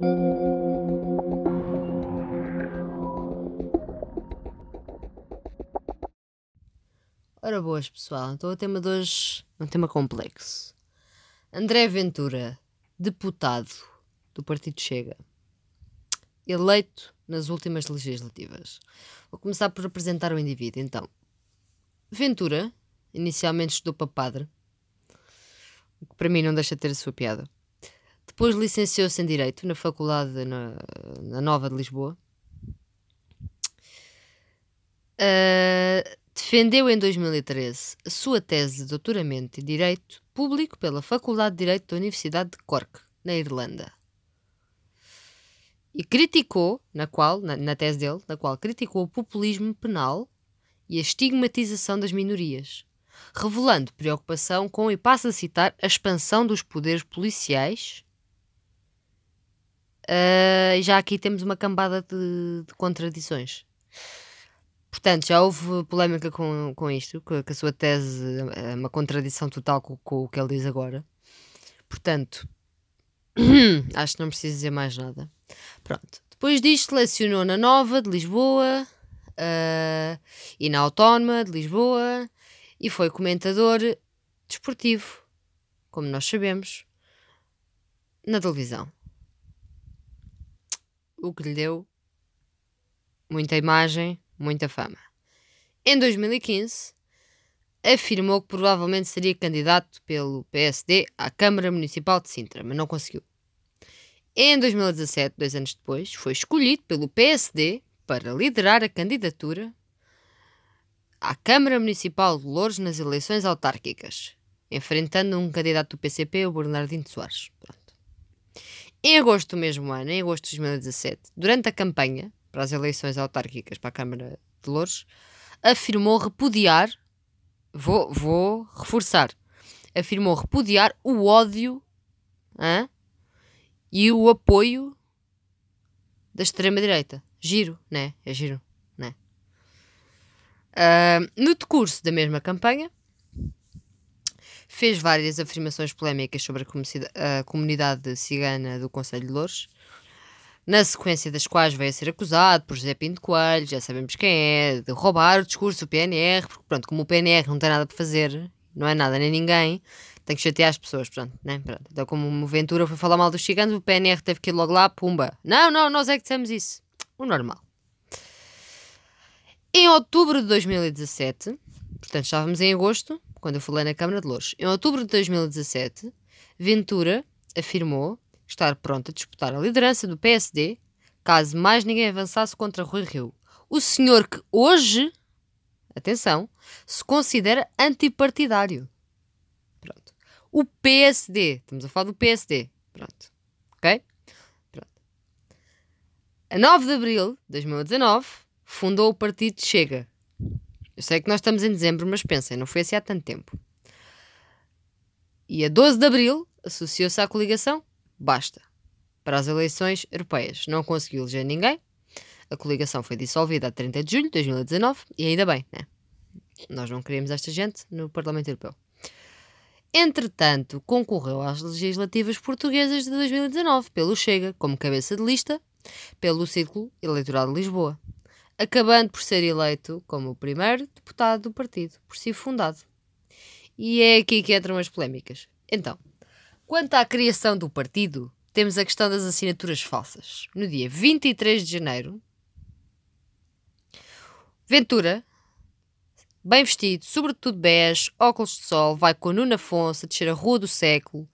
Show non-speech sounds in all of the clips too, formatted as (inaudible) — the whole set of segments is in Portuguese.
Ora boas, pessoal. Então o tema de hoje é um tema complexo. André Ventura, deputado do Partido Chega, eleito nas últimas legislativas. Vou começar por apresentar o indivíduo. Então, Ventura, inicialmente estudou para padre, o que para mim não deixa de ter a sua piada. Depois licenciou-se em Direito na Faculdade na, na Nova de Lisboa. Uh, defendeu em 2013 a sua tese de doutoramento em Direito Público pela Faculdade de Direito da Universidade de Cork, na Irlanda. E criticou, na qual, na, na tese dele, na qual criticou o populismo penal e a estigmatização das minorias, revelando preocupação com, e passo a citar, a expansão dos poderes policiais Uh, já aqui temos uma cambada de, de, contradições. Portanto, já houve polémica com, com isto, que, que a sua tese é uma contradição total com, com o que ele diz agora. Portanto, (clears throat) acho que não preciso dizer mais nada. Pronto. Depois disto, lecionou na Nova de Lisboa uh, e na Autónoma de Lisboa e foi comentador desportivo, como nós sabemos, na televisão o que lhe deu muita imagem, muita fama. Em 2015, afirmou que provavelmente seria candidato pelo PSD à Câmara Municipal de Sintra, mas não conseguiu. Em 2017, dois anos depois, foi escolhido pelo PSD para liderar a candidatura à Câmara Municipal de Louros nas eleições autárquicas, enfrentando um candidato do PCP, o Bernardino Soares. Pronto. Em agosto do mesmo ano, em agosto de 2017, durante a campanha para as eleições autárquicas para a Câmara de Louros, afirmou repudiar, vou, vou reforçar, afirmou repudiar o ódio e o apoio da extrema-direita. Giro, né? É giro, né? Uh, no decurso da mesma campanha, fez várias afirmações polémicas sobre a, a comunidade cigana do Conselho de Louros, na sequência das quais veio a ser acusado por José Pinto Coelho, já sabemos quem é, de roubar o discurso do PNR, porque pronto, como o PNR não tem nada para fazer, não é nada nem ninguém, tem que chatear as pessoas, pronto, né? Pronto. Então, como o Ventura foi falar mal dos ciganos, o PNR teve que ir logo lá, pumba. Não, não, nós é que dissemos isso. O normal. Em outubro de 2017, portanto estávamos em agosto, quando eu falei na Câmara de Louros. Em outubro de 2017, Ventura afirmou estar pronto a disputar a liderança do PSD caso mais ninguém avançasse contra Rui Rio. O senhor que hoje, atenção, se considera antipartidário. Pronto. O PSD, estamos a falar do PSD. Pronto. Ok? Pronto. A 9 de abril de 2019, fundou o partido Chega, eu sei que nós estamos em dezembro, mas pensem, não foi assim há tanto tempo. E a 12 de abril associou-se à coligação Basta para as eleições europeias. Não conseguiu eleger ninguém. A coligação foi dissolvida a 30 de julho de 2019 e ainda bem, né? Nós não queríamos esta gente no Parlamento Europeu. Entretanto, concorreu às legislativas portuguesas de 2019 pelo Chega, como cabeça de lista, pelo Círculo Eleitoral de Lisboa acabando por ser eleito como o primeiro deputado do partido, por si fundado. E é aqui que entram as polémicas. Então, quanto à criação do partido, temos a questão das assinaturas falsas. No dia 23 de janeiro, Ventura, bem vestido, sobretudo bege, óculos de sol, vai com Nuno Afonso a descer a Rua do Século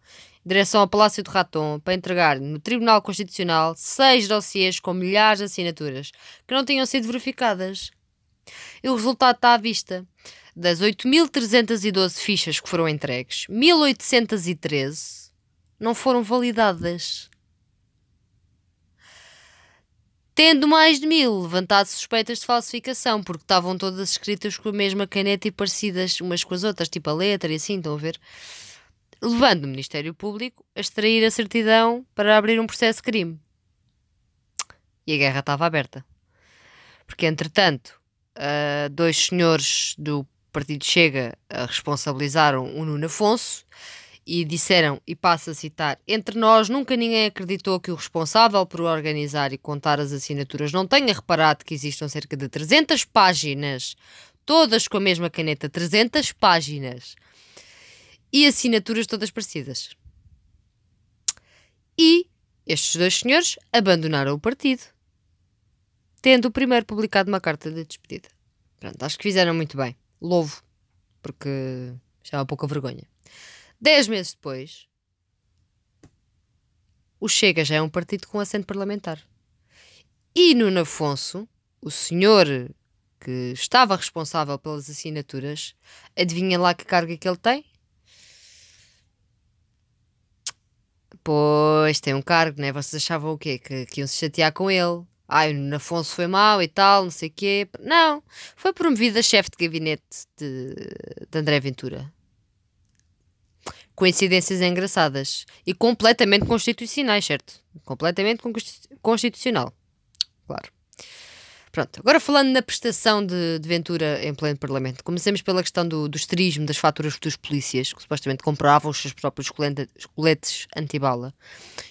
direção ao Palácio do Raton para entregar no Tribunal Constitucional seis dossiês com milhares de assinaturas que não tinham sido verificadas. E o resultado está à vista. Das 8.312 fichas que foram entregues, 1.813 não foram validadas. Tendo mais de mil levantado suspeitas de falsificação, porque estavam todas escritas com a mesma caneta e parecidas umas com as outras, tipo a letra e assim, estão a ver? Levando o Ministério Público a extrair a certidão para abrir um processo de crime. E a guerra estava aberta. Porque, entretanto, uh, dois senhores do Partido Chega uh, responsabilizaram o Nuno Afonso e disseram, e passo a citar: Entre nós, nunca ninguém acreditou que o responsável por organizar e contar as assinaturas não tenha reparado que existam cerca de 300 páginas, todas com a mesma caneta, 300 páginas, e assinaturas todas parecidas. E estes dois senhores abandonaram o partido, tendo o primeiro publicado uma carta de despedida. Pronto, acho que fizeram muito bem. Louvo, porque já há pouca vergonha. Dez meses depois, o Chega já é um partido com assento parlamentar. E Nuno Afonso, o senhor que estava responsável pelas assinaturas, adivinha lá que cargo é que ele tem? Pois, tem um cargo, né? Vocês achavam o quê? Que, que iam se chatear com ele. Ai, o Afonso foi mau e tal, não sei o quê. Não, foi promovido a chefe de gabinete de, de André Ventura. Coincidências engraçadas. E completamente constitucionais, certo? Completamente constitucional. Claro. Pronto, agora falando na prestação de, de Ventura em pleno Parlamento, comecemos pela questão do, do esterismo das faturas dos polícias, que supostamente compravam os seus próprios coletes antibala.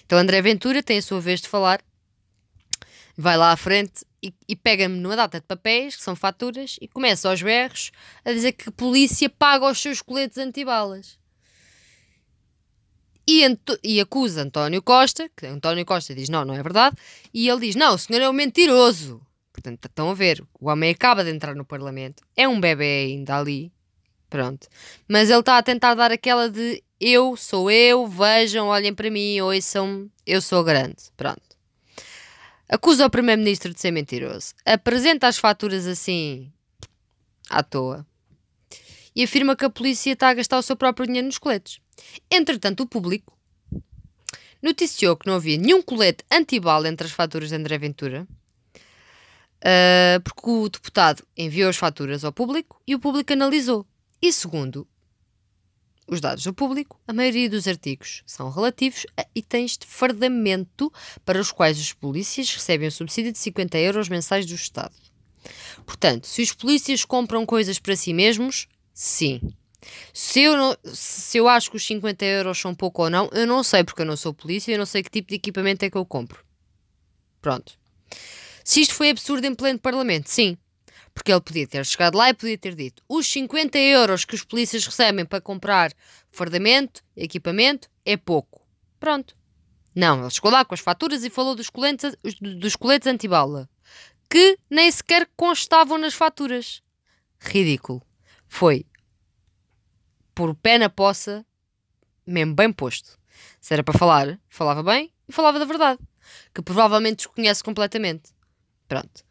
Então André Ventura tem a sua vez de falar, vai lá à frente e, e pega-me numa data de papéis, que são faturas, e começa aos berros a dizer que a polícia paga os seus coletes antibalas. E, e, acusa António Costa, que António Costa diz não, não é verdade, e ele diz não, o senhor é um mentiroso. Portanto, estão a ver, o homem acaba de entrar no Parlamento, é um bebê ainda ali, pronto. Mas ele está a tentar dar aquela de eu sou eu, vejam, olhem para mim, ouçam, eu sou grande, pronto. Acusa o Primeiro-Ministro de ser mentiroso, apresenta as faturas assim, à toa, e afirma que a polícia está a gastar o seu próprio dinheiro nos coletes. Entretanto, o público noticiou que não havia nenhum colete antibala entre as faturas de André Ventura uh, porque o deputado enviou as faturas ao público e o público analisou. E segundo os dados do público, a maioria dos artigos são relativos a itens de fardamento para os quais os polícias recebem um subsídio de 50 euros mensais do Estado. Portanto, se os polícias compram coisas para si mesmos, sim. Se eu, não, se eu acho que os 50 euros são pouco ou não, eu não sei, porque eu não sou polícia eu não sei que tipo de equipamento é que eu compro. Pronto. Se isto foi absurdo em pleno Parlamento, sim. Porque ele podia ter chegado lá e podia ter dito: os 50 euros que os polícias recebem para comprar fardamento, equipamento, é pouco. Pronto. Não, ele chegou lá com as faturas e falou dos coletes, dos coletes antibala, que nem sequer constavam nas faturas. Ridículo. Foi por pé na poça, mesmo bem posto. Se era para falar, falava bem e falava da verdade, que provavelmente desconhece completamente. Pronto.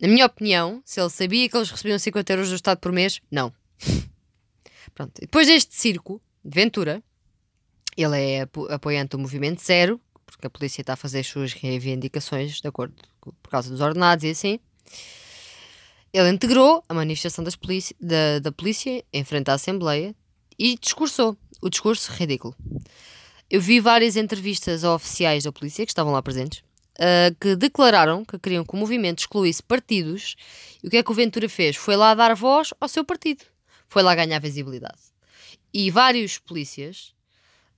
Na minha opinião, se ele sabia que eles recebiam 50 euros do Estado por mês, não. (laughs) Pronto. depois deste circo de Ventura, ele é apoiante do Movimento Zero, porque a polícia está a fazer as suas reivindicações de acordo por causa dos ordenados e assim. Ele integrou a manifestação das da, da polícia em frente à Assembleia e discursou. O discurso ridículo. Eu vi várias entrevistas a oficiais da polícia que estavam lá presentes uh, que declararam que queriam que o movimento excluísse partidos. E o que é que o Ventura fez? Foi lá dar voz ao seu partido. Foi lá ganhar visibilidade. E vários polícias,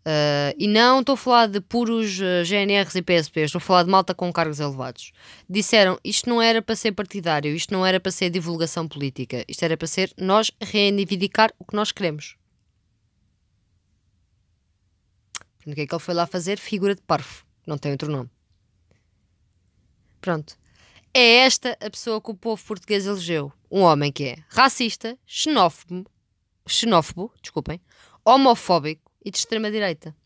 uh, e não estou a falar de puros ah, GNRs e PSPs, estou a falar de malta com cargos elevados, disseram isto não era para ser partidário, isto não era para ser divulgação política, isto era para ser nós reivindicar o que nós queremos. O que é que ele foi lá fazer? Figura de parvo. Não tem outro nome. Pronto. É esta a pessoa que o povo português elegeu. Um homem que é racista, xenófobo, xenófobo, desculpem, homofóbico e de extrema-direita.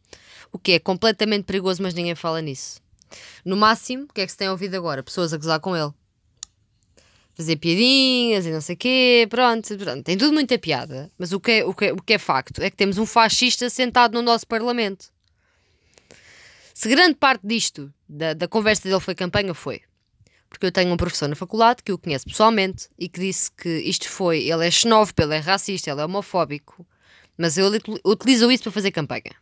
O que é completamente perigoso, mas ninguém fala nisso. No máximo, o que é que se tem ouvido agora? Pessoas a gozar com ele. Fazer piadinhas e não sei o quê, pronto, pronto. Tem tudo muita piada. Mas o que, é, o, que é, o que é facto é que temos um fascista sentado no nosso Parlamento. Se grande parte disto, da, da conversa dele foi campanha, foi porque eu tenho um professor na faculdade que o conheço pessoalmente e que disse que isto foi, ele é xenófobo, ele é racista, ele é homofóbico, mas ele utilizou isso para fazer campanha.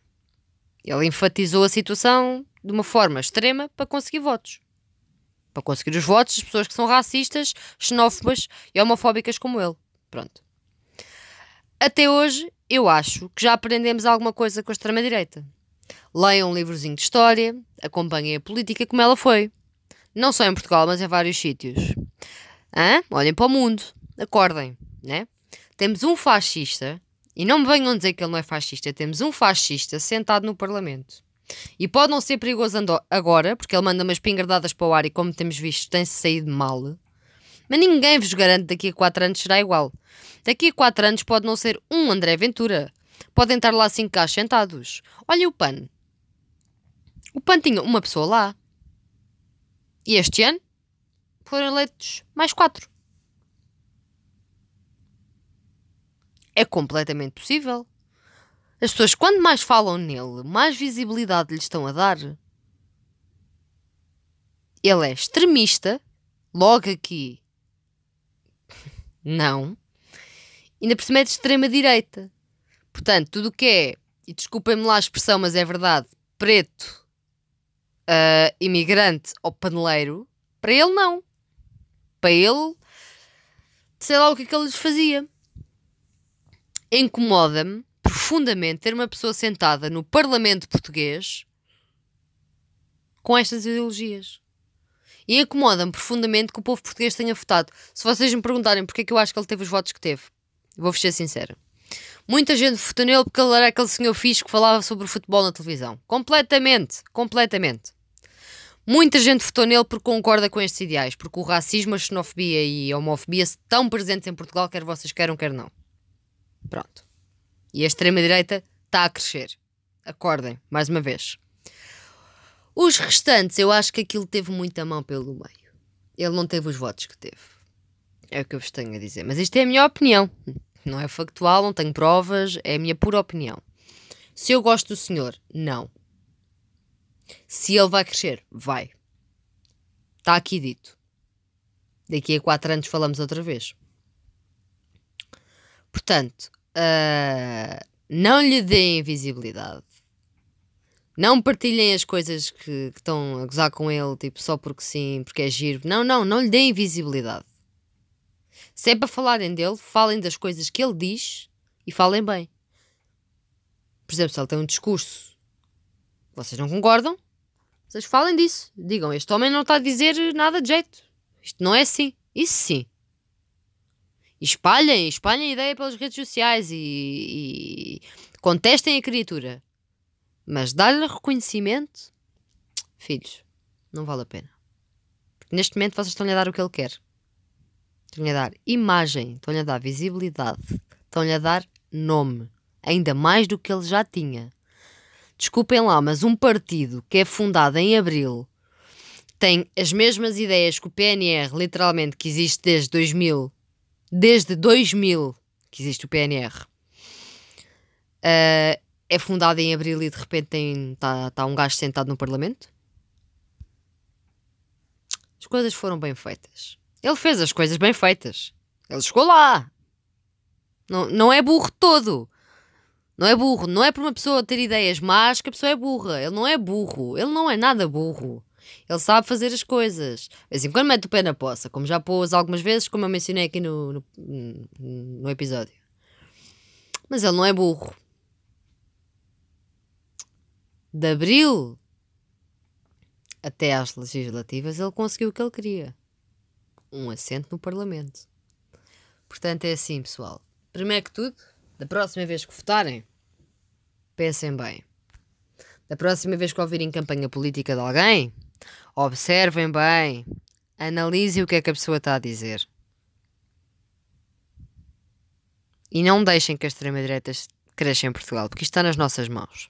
Ele enfatizou a situação de uma forma extrema para conseguir votos. Para conseguir os votos das pessoas que são racistas, xenófobas e homofóbicas como ele. Pronto. Até hoje, eu acho que já aprendemos alguma coisa com a extrema-direita. Leiam um livrozinho de história, acompanhem a política como ela foi. Não só em Portugal, mas em vários sítios. Hã? Olhem para o mundo, acordem, né? Temos um fascista, e não me venham dizer que ele não é fascista, temos um fascista sentado no Parlamento. E pode não ser perigoso agora, porque ele manda umas pingardadas para o ar e, como temos visto, tem-se saído mal. Mas ninguém vos garante daqui a 4 anos será igual. Daqui a 4 anos pode não ser um André Ventura. Podem estar lá 5 cá sentados. Olha o PAN. O PAN tinha uma pessoa lá. E este ano foram eleitos mais 4. É completamente possível. As pessoas, quando mais falam nele, mais visibilidade lhe estão a dar. Ele é extremista, logo aqui. (laughs) Não. Ainda por cima é de extrema-direita. Portanto, tudo o que é, e desculpem-me lá a expressão, mas é verdade, preto, uh, imigrante ou paneleiro, para ele não. Para ele, sei lá o que é que ele lhes fazia. Incomoda-me profundamente ter uma pessoa sentada no Parlamento português com estas ideologias. E incomoda-me profundamente que o povo português tenha votado. Se vocês me perguntarem porque é que eu acho que ele teve os votos que teve, vou-vos ser sincera. Muita gente votou nele porque ele era aquele senhor fixe que falava sobre o futebol na televisão. Completamente, completamente. Muita gente votou nele porque concorda com estes ideais, porque o racismo, a xenofobia e a homofobia estão presentes em Portugal, quer vocês queiram, quer não. Pronto. E a extrema-direita está a crescer. Acordem, mais uma vez. Os restantes, eu acho que aquilo teve muita mão pelo meio. Ele não teve os votos que teve. É o que eu vos tenho a dizer. Mas isto é a minha opinião. Não é factual, não tenho provas, é a minha pura opinião. Se eu gosto do senhor, não. Se ele vai crescer, vai. Está aqui dito. Daqui a quatro anos falamos outra vez. Portanto, uh, não lhe deem visibilidade. Não partilhem as coisas que, que, estão a gozar com ele, tipo, só porque sim, porque é giro. Não, não, não lhe deem visibilidade. Se é para falarem dele, falem das coisas que ele diz e falem bem. Por exemplo, se ele tem um discurso, vocês não concordam, vocês falem disso. Digam, este homem não está a dizer nada de jeito. Isto não é assim. Isso sim. E espalhem, espalhem a ideia pelas redes sociais e, e contestem a criatura. Mas dar-lhe reconhecimento, filhos, não vale a pena. Porque neste momento vocês estão-lhe a dar o que ele quer. Estão-lhe a dar imagem, estão-lhe a dar visibilidade, estão-lhe a dar nome. Ainda mais do que ele já tinha. Desculpem lá, mas um partido que é fundado em abril tem as mesmas ideias que o PNR, literalmente, que existe desde 2000 desde 2000 que existe o PNR. Uh, é fundado em abril e de repente está tá um gajo sentado no Parlamento. As coisas foram bem feitas. Ele fez as coisas bem feitas. Ele chegou lá. Não, não é burro todo. Não é burro. Não é por uma pessoa ter ideias más que a pessoa é burra. Ele não é burro. Ele não é nada burro. Ele sabe fazer as coisas. Em quando mete o pé na poça, como já pôs algumas vezes, como eu mencionei aqui no, no, no episódio. Mas ele não é burro. De abril até às legislativas, ele conseguiu o que ele queria: um assento no Parlamento. Portanto, é assim, pessoal. Primeiro que tudo, da próxima vez que votarem, pensem bem. Da próxima vez que ouvirem campanha política de alguém, Observem bem. Analise o que é que a pessoa está a dizer. E não deixem que a extrema-direita cresça em Portugal, porque isto está nas nossas mãos.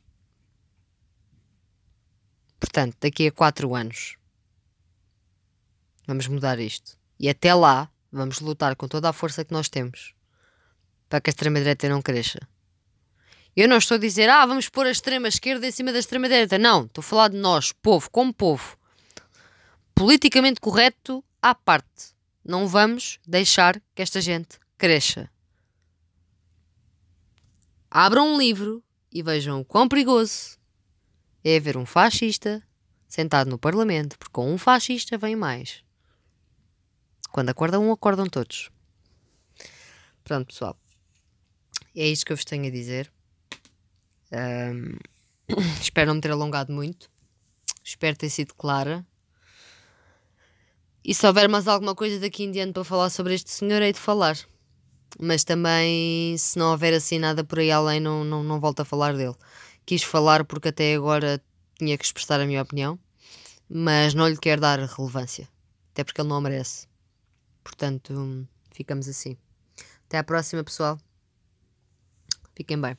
Portanto, daqui a quatro anos vamos mudar isto. E até lá vamos lutar com toda a força que nós temos para que a extrema-direita não cresça. Eu não estou a dizer, ah, vamos pôr a extrema-esquerda em cima da extrema-direita. Não, estou a falar de nós, povo, como povo politicamente correto à parte. Não vamos deixar que esta gente cresça. Abram um livro e vejam o quão perigoso é ver um fascista sentado no Parlamento, porque com um fascista vem mais. Quando acorda um, acordam todos. Pronto, pessoal. É isto que eu vos tenho a dizer. Um, (coughs) espero não me ter alongado muito. Espero ter sido clara. E se houver mais alguma coisa daqui em diante para falar sobre este senhor, hei de falar. Mas também, se não houver assim nada por aí além, não, não, não volto a falar dele. Quis falar porque até agora tinha que expressar a minha opinião, mas não lhe quero dar relevância. Até porque ele não merece. Portanto, ficamos assim. Até à próxima, pessoal. Fiquem bem.